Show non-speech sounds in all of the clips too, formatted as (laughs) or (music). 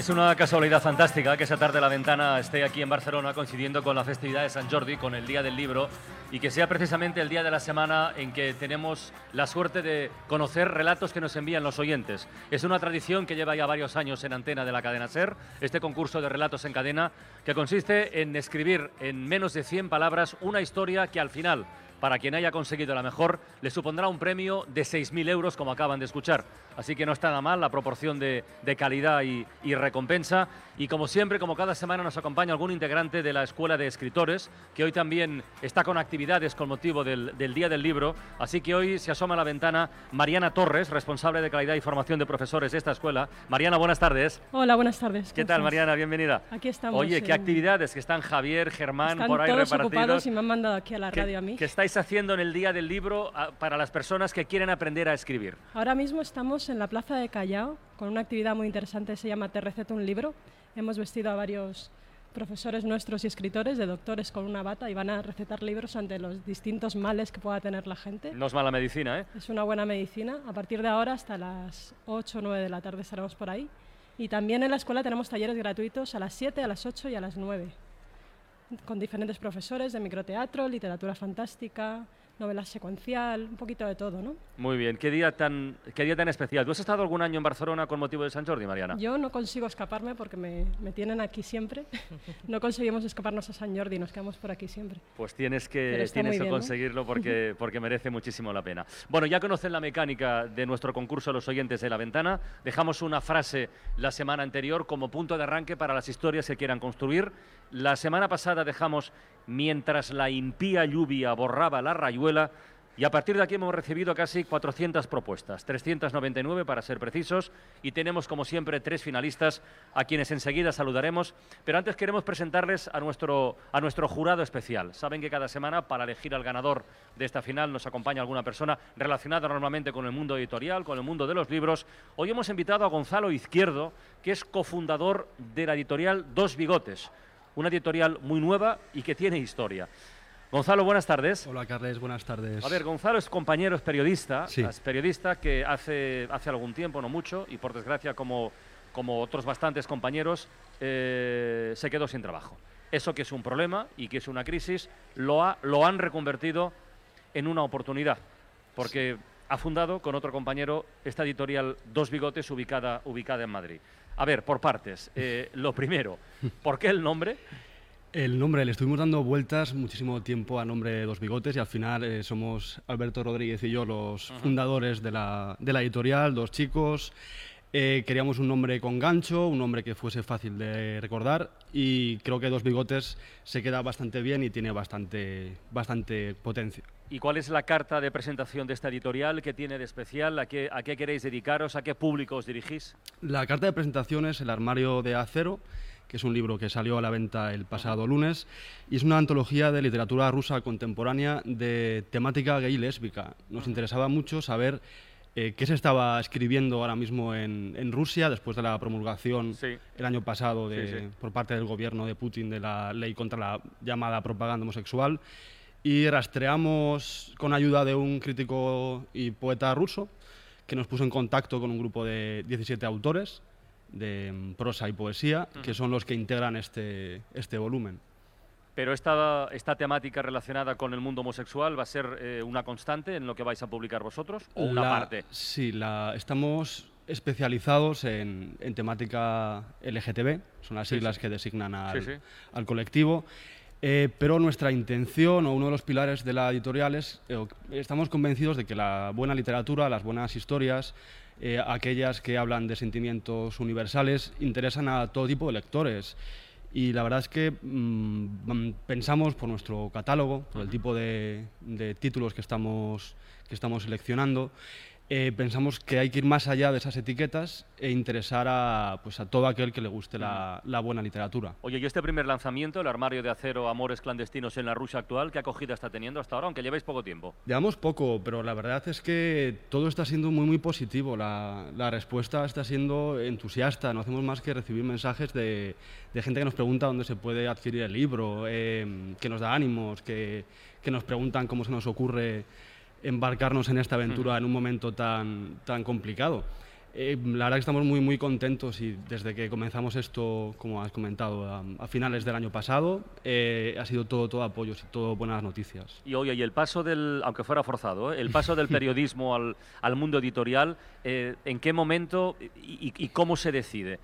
Es una casualidad fantástica que esa tarde la ventana esté aquí en Barcelona coincidiendo con la festividad de San Jordi, con el Día del Libro, y que sea precisamente el día de la semana en que tenemos la suerte de conocer relatos que nos envían los oyentes. Es una tradición que lleva ya varios años en antena de la cadena SER, este concurso de relatos en cadena, que consiste en escribir en menos de 100 palabras una historia que al final para quien haya conseguido la mejor, le supondrá un premio de 6.000 euros, como acaban de escuchar. Así que no está nada mal la proporción de, de calidad y, y recompensa. Y como siempre, como cada semana, nos acompaña algún integrante de la Escuela de Escritores, que hoy también está con actividades con motivo del, del Día del Libro. Así que hoy se asoma a la ventana Mariana Torres, responsable de calidad y formación de profesores de esta escuela. Mariana, buenas tardes. Hola, buenas tardes. ¿Qué ¿cómo tal, estás? Mariana? Bienvenida. Aquí estamos. Oye, ¿qué en- actividades? Que están Javier, Germán, Están por ahí todos repartidos. ocupados y me han mandado aquí a la ¿Qué- radio a mí. ¿Qué estáis haciendo en el Día del Libro ah, para las personas que quieren aprender a escribir? Ahora mismo estamos en la plaza de Callao con una actividad muy interesante, se llama Te receto un libro. Hemos vestido a varios profesores nuestros y escritores de doctores con una bata y van a recetar libros ante los distintos males que pueda tener la gente. No es mala medicina, ¿eh? Es una buena medicina. A partir de ahora hasta las 8 o 9 de la tarde estaremos por ahí. Y también en la escuela tenemos talleres gratuitos a las 7, a las 8 y a las 9, con diferentes profesores de microteatro, literatura fantástica, novela secuencial, un poquito de todo, ¿no? Muy bien. ¿Qué día tan, qué día tan especial? ¿Tú has estado algún año en Barcelona con motivo de San Jordi, Mariana? Yo no consigo escaparme porque me, me tienen aquí siempre. (laughs) no conseguimos escaparnos a San Jordi, nos quedamos por aquí siempre. Pues tienes que, tienes conseguirlo porque, (laughs) porque merece muchísimo la pena. Bueno, ya conocen la mecánica de nuestro concurso Los Oyentes de la Ventana. Dejamos una frase la semana anterior como punto de arranque para las historias que quieran construir. La semana pasada dejamos Mientras la impía lluvia borraba la rayuela. Y a partir de aquí hemos recibido casi 400 propuestas, 399 para ser precisos, y tenemos como siempre tres finalistas a quienes enseguida saludaremos, pero antes queremos presentarles a nuestro, a nuestro jurado especial. Saben que cada semana para elegir al ganador de esta final nos acompaña alguna persona relacionada normalmente con el mundo editorial, con el mundo de los libros. Hoy hemos invitado a Gonzalo Izquierdo, que es cofundador de la editorial Dos Bigotes, una editorial muy nueva y que tiene historia. Gonzalo, buenas tardes. Hola Carles, buenas tardes. A ver, Gonzalo es compañero, es periodista, Sí. es periodista que hace, hace algún tiempo, no mucho, y por desgracia, como, como otros bastantes compañeros, eh, se quedó sin trabajo. Eso que es un problema y que es una crisis, lo, ha, lo han reconvertido en una oportunidad, porque ha fundado con otro compañero esta editorial Dos Bigotes ubicada, ubicada en Madrid. A ver, por partes. Eh, lo primero, ¿por qué el nombre? El nombre, le estuvimos dando vueltas muchísimo tiempo a nombre de Dos Bigotes y al final eh, somos Alberto Rodríguez y yo los fundadores de la, de la editorial, dos chicos. Eh, queríamos un nombre con gancho, un nombre que fuese fácil de recordar y creo que Dos Bigotes se queda bastante bien y tiene bastante, bastante potencia. ¿Y cuál es la carta de presentación de esta editorial? ¿Qué tiene de especial? ¿A qué, a qué queréis dedicaros? ¿A qué público os dirigís? La carta de presentación es El armario de acero, que es un libro que salió a la venta el pasado lunes y es una antología de literatura rusa contemporánea de temática gay y lésbica. Nos interesaba mucho saber eh, qué se estaba escribiendo ahora mismo en, en Rusia después de la promulgación Sí. el año pasado de- Sí, sí. por parte del gobierno de Putin de la ley contra la llamada propaganda homosexual y rastreamos con ayuda de un crítico y poeta ruso que nos puso en contacto con un grupo de 17 autores de mm, prosa y poesía, que son los que integran este, este volumen. Pero esta, esta temática relacionada con el mundo homosexual va a ser eh, una constante en lo que vais a publicar vosotros o una parte. Sí, la, estamos especializados en, en temática LGTB, son las Sí, siglas sí. que designan al, Sí, sí. al colectivo. eh, pero nuestra intención o uno de los pilares de la editorial es, eh, estamos convencidos de que la buena literatura, las buenas historias, eh, aquellas que hablan de sentimientos universales, interesan a todo tipo de lectores. Y la verdad es que mm, mm, pensamos por nuestro catálogo, por el tipo de, de títulos que estamos, que estamos seleccionando, eh, pensamos que hay que ir más allá de esas etiquetas e interesar a, pues, a todo aquel que le guste la, la buena literatura. Oye, y este primer lanzamiento, el armario de acero Amores clandestinos en la Rusia actual, ¿qué acogida está teniendo hasta ahora, aunque llevéis poco tiempo? Llevamos poco, pero la verdad es que todo está siendo muy, muy positivo. La, la respuesta está siendo entusiasta. No hacemos más que recibir mensajes de, de gente que nos pregunta dónde se puede adquirir el libro, eh, que nos da ánimos, que, que nos preguntan cómo se nos ocurre embarcarnos en esta aventura en un momento tan, tan complicado. Eh, la verdad que estamos muy, muy contentos y desde que comenzamos esto, como has comentado, a, a finales del año pasado, eh, ha sido todo, todo apoyos y todo buenas noticias. Y oye, y el paso del, aunque fuera forzado, ¿eh? el paso del (laughs) periodismo al, al mundo editorial, ¿en qué momento y, y- y cómo se decide?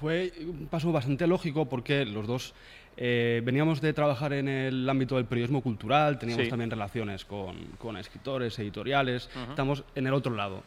Fue un paso bastante lógico porque los dos eh, veníamos de trabajar en el ámbito del periodismo cultural, teníamos Sí. también relaciones con, con escritores, editoriales, estamos en el otro lado.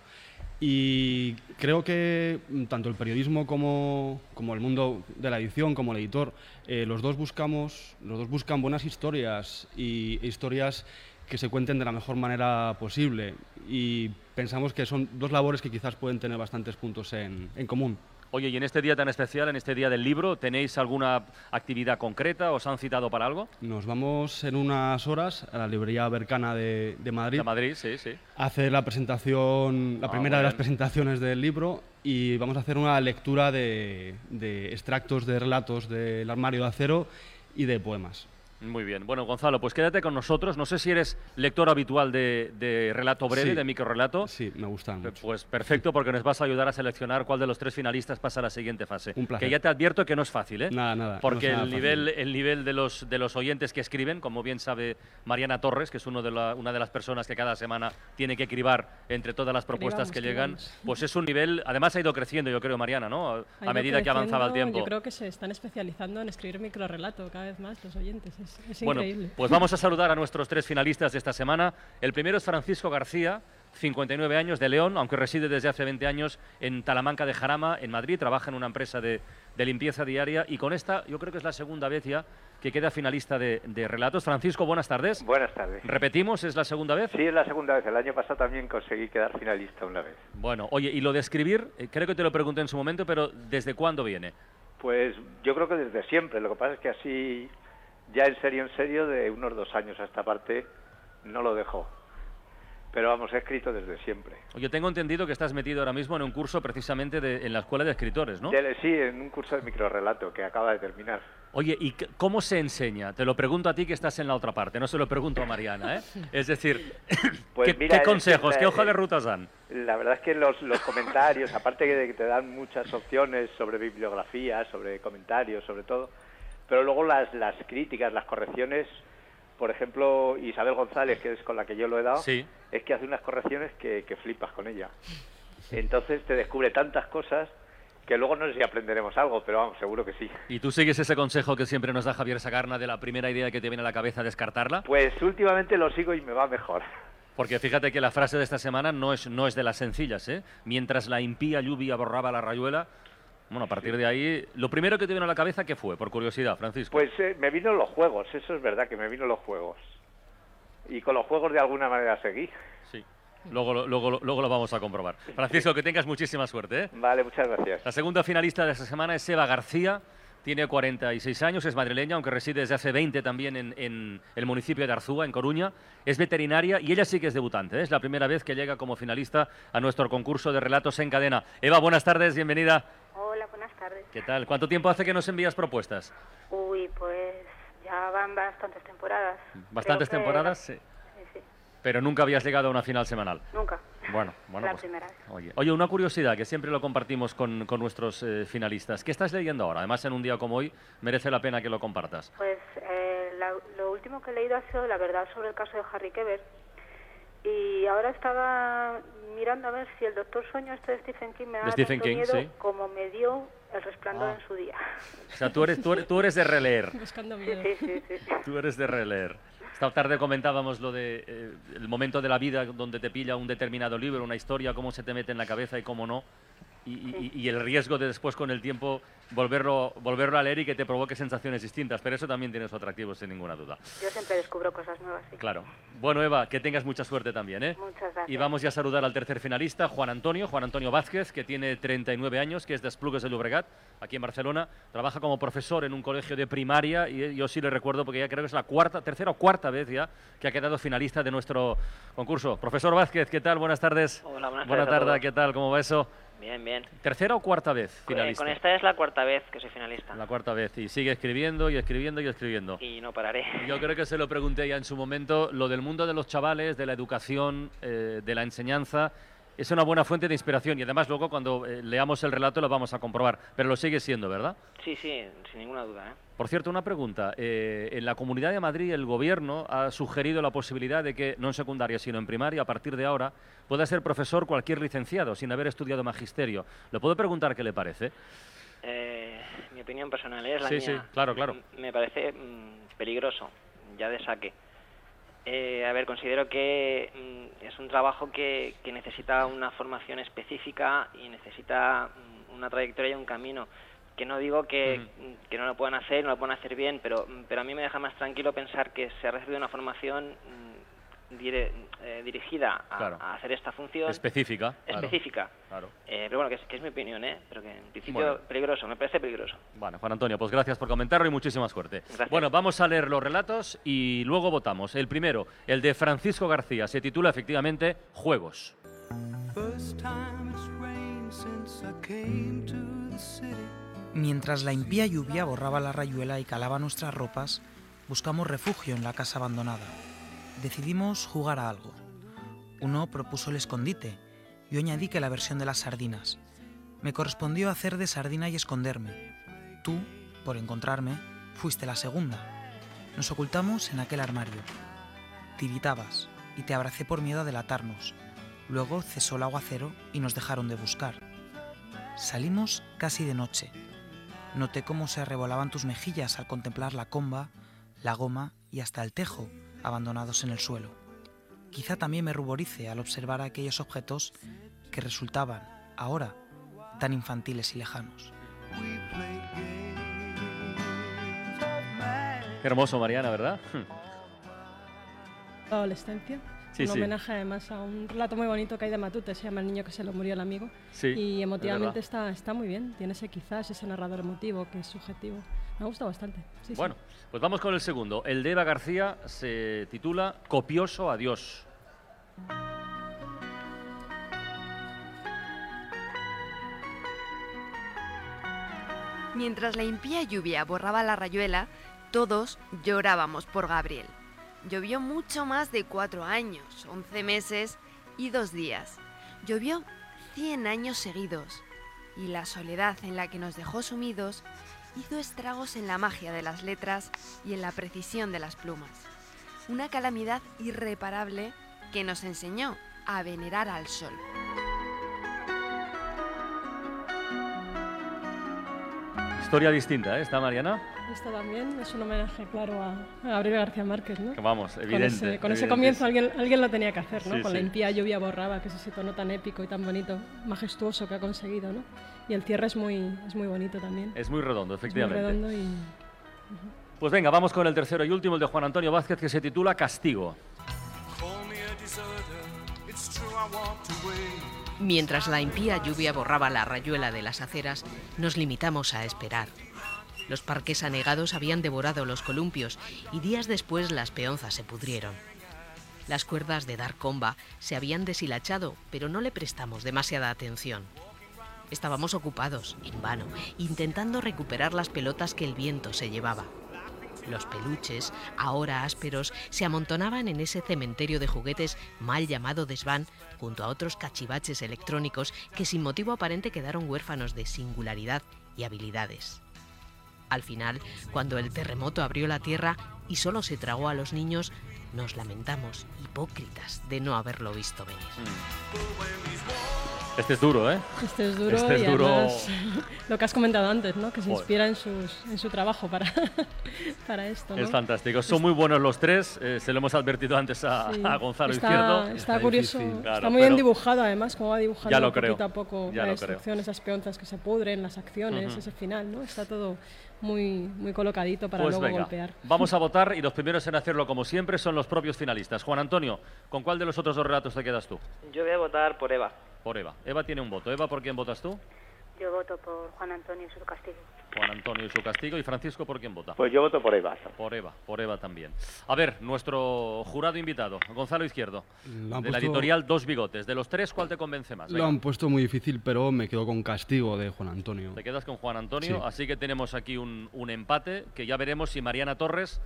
Y creo que mm, tanto el periodismo como, como el mundo de la edición, como el editor, eh, los, dos buscamos, los dos buscan buenas historias y historias que se cuenten de la mejor manera posible. Y pensamos que son dos labores que quizás pueden tener bastantes puntos en, en común. Oye, y en este día tan especial, en este día del libro, ¿tenéis alguna actividad concreta? ¿Os han citado para algo? Nos vamos en unas horas a la librería Bercana de, de Madrid De Madrid, sí, sí. a hacer la presentación, la Ah, primera de las presentaciones del libro y vamos a hacer una lectura de, de extractos de relatos del armario de acero y de poemas. Muy bien. Bueno, Gonzalo, pues quédate con nosotros. No sé si eres lector habitual de, de relato breve, Sí. de microrelato. Sí, me gustan Pe- mucho. Pues perfecto, porque nos vas a ayudar a seleccionar cuál de los tres finalistas pasa a la siguiente fase. Un placer. Que ya te advierto que no es fácil, ¿eh? Nada, nada, Porque nada el, fácil. nivel, el nivel de los, de los oyentes que escriben, como bien sabe Mariana Torres, que es uno de la- una de las personas que cada semana tiene que cribar entre todas las propuestas Cribamos, que llegan, cribamos. pues es un nivel, además ha ido creciendo, yo creo, Mariana, ¿no? A, medida que avanzaba el tiempo. Yo creo que se están especializando en escribir microrelato cada vez más los oyentes. Es, es Bueno, increíble. pues vamos a saludar a nuestros tres finalistas de esta semana. El primero es Francisco García, 59 años, de León, aunque reside desde hace 20 años en Talamanca de Jarama, en Madrid. Trabaja en una empresa de, de limpieza diaria y con esta yo creo que es la segunda vez ya que queda finalista de, de relatos. Francisco, buenas tardes. Buenas tardes. Repetimos, ¿es la segunda vez? Sí, es la segunda vez. El año pasado también conseguí quedar finalista una vez. Bueno, oye, y lo de escribir, eh, creo que te lo pregunté en su momento, pero ¿desde cuándo viene? Pues yo creo que desde siempre. Lo que pasa es que así, ya en serio, en serio, de unos dos años a esta parte, no lo dejo. Pero vamos, he escrito desde siempre. Oye, tengo entendido que estás metido ahora mismo en un curso precisamente de- en la Escuela de Escritores, ¿no? Sí, en un curso de microrelato que acaba de terminar. Oye, ¿y cómo se enseña? Te lo pregunto a ti que estás en la otra parte, no se lo pregunto a Mariana, ¿eh? (laughs) Es decir, (coughs) Pues ¿qué, mira, qué que consejos, la- qué hoja de eh, rutas dan? La verdad es que los, los comentarios, aparte de que te dan muchas opciones sobre bibliografía, sobre comentarios, sobre todo, pero luego las, las críticas, las correcciones, por ejemplo, Isabel González, que es con la que yo lo he dado, Sí. es que hace unas correcciones que, que flipas con ella. Entonces te descubre tantas cosas que luego no sé si aprenderemos algo, pero vamos, seguro que sí. ¿Y tú sigues ese consejo que siempre nos da Javier Sagarna de la primera idea que te viene a la cabeza descartarla? Pues últimamente lo sigo y me va mejor. Porque fíjate que la frase de esta semana no es, no es de las sencillas, ¿eh? Mientras la impía lluvia borraba la rayuela. Bueno, a partir de ahí, lo primero que te vino a la cabeza, ¿qué fue? Por curiosidad, Francisco. Pues eh, me vino los juegos, eso es verdad que me vino los juegos. Y con los juegos de alguna manera seguí. Sí. Luego, lo- luego, luego lo vamos a comprobar. Francisco, que tengas muchísima suerte, ¿eh? Vale, muchas gracias. La segunda finalista de esta semana es Eva García. Tiene 46 años, es madrileña, aunque reside desde hace 20 también en, en el municipio de Arzúa, en Coruña. Es veterinaria y ella sí que es debutante. ¿eh? Es la primera vez que llega como finalista a nuestro concurso de relatos en cadena. Eva, buenas tardes, bienvenida. Hola, buenas tardes. ¿Qué tal? ¿Cuánto tiempo hace que nos envías propuestas? Uy, pues ya van bastantes temporadas. ¿Bastantes temporadas? Sí. Sí, sí, Pero nunca habías llegado a una final semanal. nunca. Bueno, bueno. La pues, primera vez. Oye, oye, una curiosidad que siempre lo compartimos con, con nuestros eh, finalistas. ¿Qué estás leyendo ahora? Además, en un día como hoy, merece la pena que lo compartas. Pues eh, la- lo último que he leído ha sido la verdad sobre el caso de Harry Keber. Y ahora estaba mirando a ver si el Doctor Sueño este de Stephen King me da De Stephen tanto King, miedo sí. como me dio El Resplandor Ah. en su día. O sea, tú eres, tú eres, tú eres de releer. (laughs) Buscando Sí, miedo. sí, sí, sí. Tú eres de releer. Esta tarde comentábamos lo de eh, el momento de la vida donde te pilla un determinado libro, una historia, cómo se te mete en la cabeza y cómo no. Y, y- y el riesgo de después con el tiempo volverlo, volverlo a leer y que te provoque sensaciones distintas. Pero eso también tiene su atractivo, sin ninguna duda. Yo siempre descubro cosas nuevas, sí. Claro. Bueno, Eva, que tengas mucha suerte también, ¿eh? Muchas gracias. Y vamos ya a saludar al tercer finalista, Juan Antonio, Juan Antonio Vázquez, que tiene 39 años, que es de Esplugues de Llobregat, aquí en Barcelona. Trabaja como profesor en un colegio de primaria y yo sí le recuerdo porque ya creo que es la cuarta, tercera o cuarta vez ya que ha quedado finalista de nuestro concurso. Profesor Vázquez, ¿qué tal? Buenas tardes. Hola, buenas Buenas tardes a tardes. ¿qué tal? ¿Cómo va eso? Bien, bien. ¿Tercera o cuarta vez Con- finalista? Con esta es la cuarta vez que soy finalista. La cuarta vez. Y sigue escribiendo y escribiendo y escribiendo. Y no pararé. Yo creo que se lo pregunté ya en su momento, lo del mundo de los chavales, de la educación, eh, de la enseñanza, es una buena fuente de inspiración y además luego cuando eh, leamos el relato lo vamos a comprobar, pero lo sigue siendo, ¿verdad? Sí, sí, sin ninguna duda. ¿eh? Por cierto, una pregunta. eh, en la Comunidad de Madrid el gobierno ha sugerido la posibilidad de que, no en secundaria, sino en primaria, a partir de ahora, pueda ser profesor cualquier licenciado sin haber estudiado magisterio. ¿Le puedo preguntar qué le parece? Eh, mi opinión personal es la Sí, mía. sí, claro, claro. M- Me parece mm, peligroso, ya de saque. Eh, a ver, considero que mm, es un trabajo que, que necesita una formación específica y necesita mm, una trayectoria y un camino. Que no digo que, mm, que no lo puedan hacer, no lo puedan hacer bien, pero, pero a mí me deja más tranquilo pensar que se ha recibido una formación mm, dire- eh, dirigida a, Claro. a hacer esta función Específica. específica. claro. Eh, pero bueno, que es, que es mi opinión, ¿eh? Pero que en principio Bueno. peligroso, me parece peligroso. Bueno, Juan Antonio, pues gracias por comentarlo y muchísima suerte. Gracias. Bueno, vamos a leer los relatos y luego votamos. El primero, el de Francisco García, se titula efectivamente Juegos. Mientras la impía lluvia borraba la rayuela y calaba nuestras ropas, buscamos refugio en la casa abandonada. Decidimos jugar a algo. Uno propuso el escondite, yo añadí que la versión de las sardinas. Me correspondió hacer de sardina y esconderme. Tú, por encontrarme, fuiste la segunda. Nos ocultamos en aquel armario. Tiritabas y te abracé por miedo a delatarnos. Luego cesó el aguacero y nos dejaron de buscar. Salimos casi de noche. Noté cómo se arrebolaban tus mejillas al contemplar la comba, la goma y hasta el tejo abandonados en el suelo. Quizá también me ruborice al observar aquellos objetos que resultaban, ahora, tan infantiles y lejanos. Qué hermoso, Mariana, ¿verdad? (laughs) Adolescencia. Sí, un sí. homenaje además a un relato muy bonito que hay de Matute, se llama El niño que se lo murió el amigo. Sí, y emotivamente está, está muy bien. Tiene ese quizás, ese narrador emotivo que es subjetivo. Me gusta bastante. Sí, sí. Bueno, pues vamos con el segundo. El de Eva García se titula Copioso Adiós. Mientras la impía lluvia borraba la rayuela, todos llorábamos por Gabriel. Llovió mucho más de cuatro años, once meses y dos días. Llovió cien años seguidos. Y la soledad en la que nos dejó sumidos hizo estragos en la magia de las letras y en la precisión de las plumas. Una calamidad irreparable que nos enseñó a venerar al sol. Historia distinta, ¿eh? ¿Está Mariana? Esto también es un homenaje, claro, a a Gabriel García Márquez, ¿no? Que vamos, Con evidente. ese, con ese comienzo alguien, alguien lo tenía que hacer, ¿no? Sí, con sí. la impía lluvia borraba, que es ese tono tan épico y tan bonito, majestuoso que ha conseguido, ¿no? Y el cierre es muy, es muy bonito también. Es muy redondo, Es muy efectivamente. redondo y Pues venga, vamos con el tercero y último, el de Juan Antonio Vázquez, que se titula Castigo. Mientras la impía lluvia borraba la rayuela de las aceras, nos limitamos a esperar. Los parques anegados habían devorado los columpios y días después las peonzas se pudrieron. Las cuerdas de dar comba se habían deshilachado, pero no le prestamos demasiada atención. Estábamos ocupados, en vano, intentando recuperar las pelotas que el viento se llevaba. Los peluches, ahora ásperos, se amontonaban en ese cementerio de juguetes mal llamado desván, junto a otros cachivaches electrónicos que sin motivo aparente quedaron huérfanos de singularidad y habilidades. Al final, cuando el terremoto abrió la tierra y solo se tragó a los niños, nos lamentamos, hipócritas, de no haberlo visto venir. Este es duro, ¿eh? Este es duro Este es y duro. además lo que has comentado antes, ¿no? Que se Joder. inspira en, sus, en su trabajo para, (laughs) para esto, ¿no? Es fantástico. Son muy buenos los tres. eh, se lo hemos advertido antes a, Sí. a Gonzalo está, Izquierdo. Está, curioso, Claro, está muy bien dibujado además, como va dibujando Ya lo creo, poquito a poco ya la destrucción, esas peonzas que se pudren, las acciones, Ujú. ese final, ¿no? Está todo muy, muy colocadito para Pues luego venga, golpear. vamos a (laughs) votar y los primeros en hacerlo como siempre son los propios finalistas. Juan Antonio, ¿con cuál de los otros dos relatos te quedas tú? Yo voy a votar por Eva. Por Eva. Eva tiene un voto. Eva, ¿por quién votas tú? Yo voto por Juan Antonio y su castigo. Juan Antonio y su castigo. ¿Y Francisco por quién vota? Pues yo voto por Eva. Por Eva, por Eva también. A ver, nuestro jurado invitado, Gonzalo Izquierdo, Lo de la editorial Dos Bigotes. De los tres, ¿cuál te convence más? Lo Venga. han puesto muy difícil, pero me quedo con castigo de Juan Antonio. Te quedas con Juan Antonio, Sí. así que tenemos aquí un, un empate que ya veremos si Mariana Torres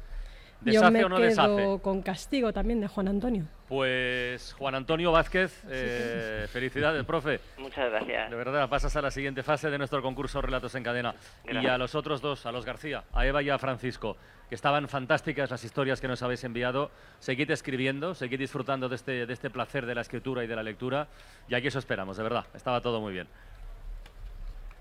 Yo deshace me o no quedo deshace. con castigo también de Juan Antonio. Pues Juan Antonio Vázquez, eh, felicidades, profe. Muchas gracias. De verdad, pasas a la siguiente fase de nuestro concurso Relatos en Cadena. Y Gracias. a los otros dos, a los García, a Eva y a Francisco, que estaban fantásticas las historias que nos habéis enviado. Seguid escribiendo, seguid disfrutando de este, de este placer de la escritura y de la lectura. Y aquí eso esperamos, de verdad. Estaba todo muy bien.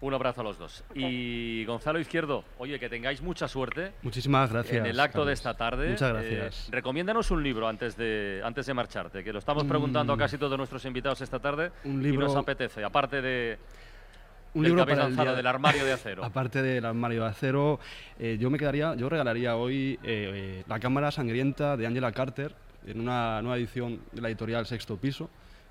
Un abrazo a los dos. Y Gonzalo Izquierdo, oye, que tengáis mucha suerte Muchísimas gracias. en el acto de Carlos. esta tarde. Muchas Eh, gracias. recomiéndanos un libro antes de, antes de marcharte, que lo estamos preguntando a Mm. casi todos nuestros invitados esta tarde. Un Y libro- nos apetece, aparte de. un del libro que habéis para el lanzado, día- del armario de acero. (laughs) Aparte del armario de acero, eh, yo me quedaría, yo regalaría hoy eh, eh, La Cámara Sangrienta de Angela Carter en una nueva edición de la editorial Sexto Piso,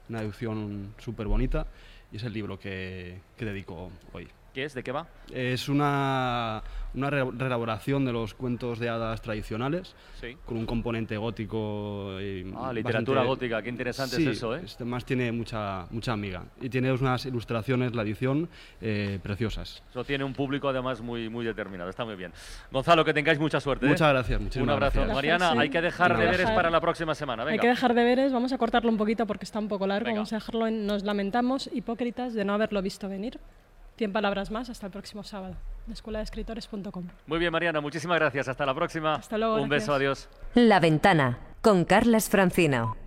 una edición súper bonita y es el libro que, que dedico hoy. ¿Qué es? ¿De qué va? Es una, una re- reelaboración de los cuentos de hadas tradicionales, Sí. con un componente gótico. y Ah, literatura bastante- gótica, qué interesante Sí, es eso, ¿eh? este más tiene mucha, mucha amiga. Y tiene unas ilustraciones, la edición, eh, preciosas. Eso tiene un público además muy, muy determinado, está muy bien. Gonzalo, que tengáis mucha suerte. ¿eh? Muchas gracias, Un muchísimas abrazo. gracias. Mariana, Sí. hay que dejar Hay deberes dejar- para la próxima semana. Hay Venga. que dejar deberes, vamos a cortarlo un poquito porque está un poco largo, Venga. vamos a dejarlo en Nos lamentamos, hipócritas, de no haberlo visto venir. 100 palabras más, hasta el próximo sábado. La escuela de escritores.com. Muy bien, Mariana, muchísimas gracias. Hasta la próxima. Hasta luego, Un beso, adiós. La ventana con Carlas Francino.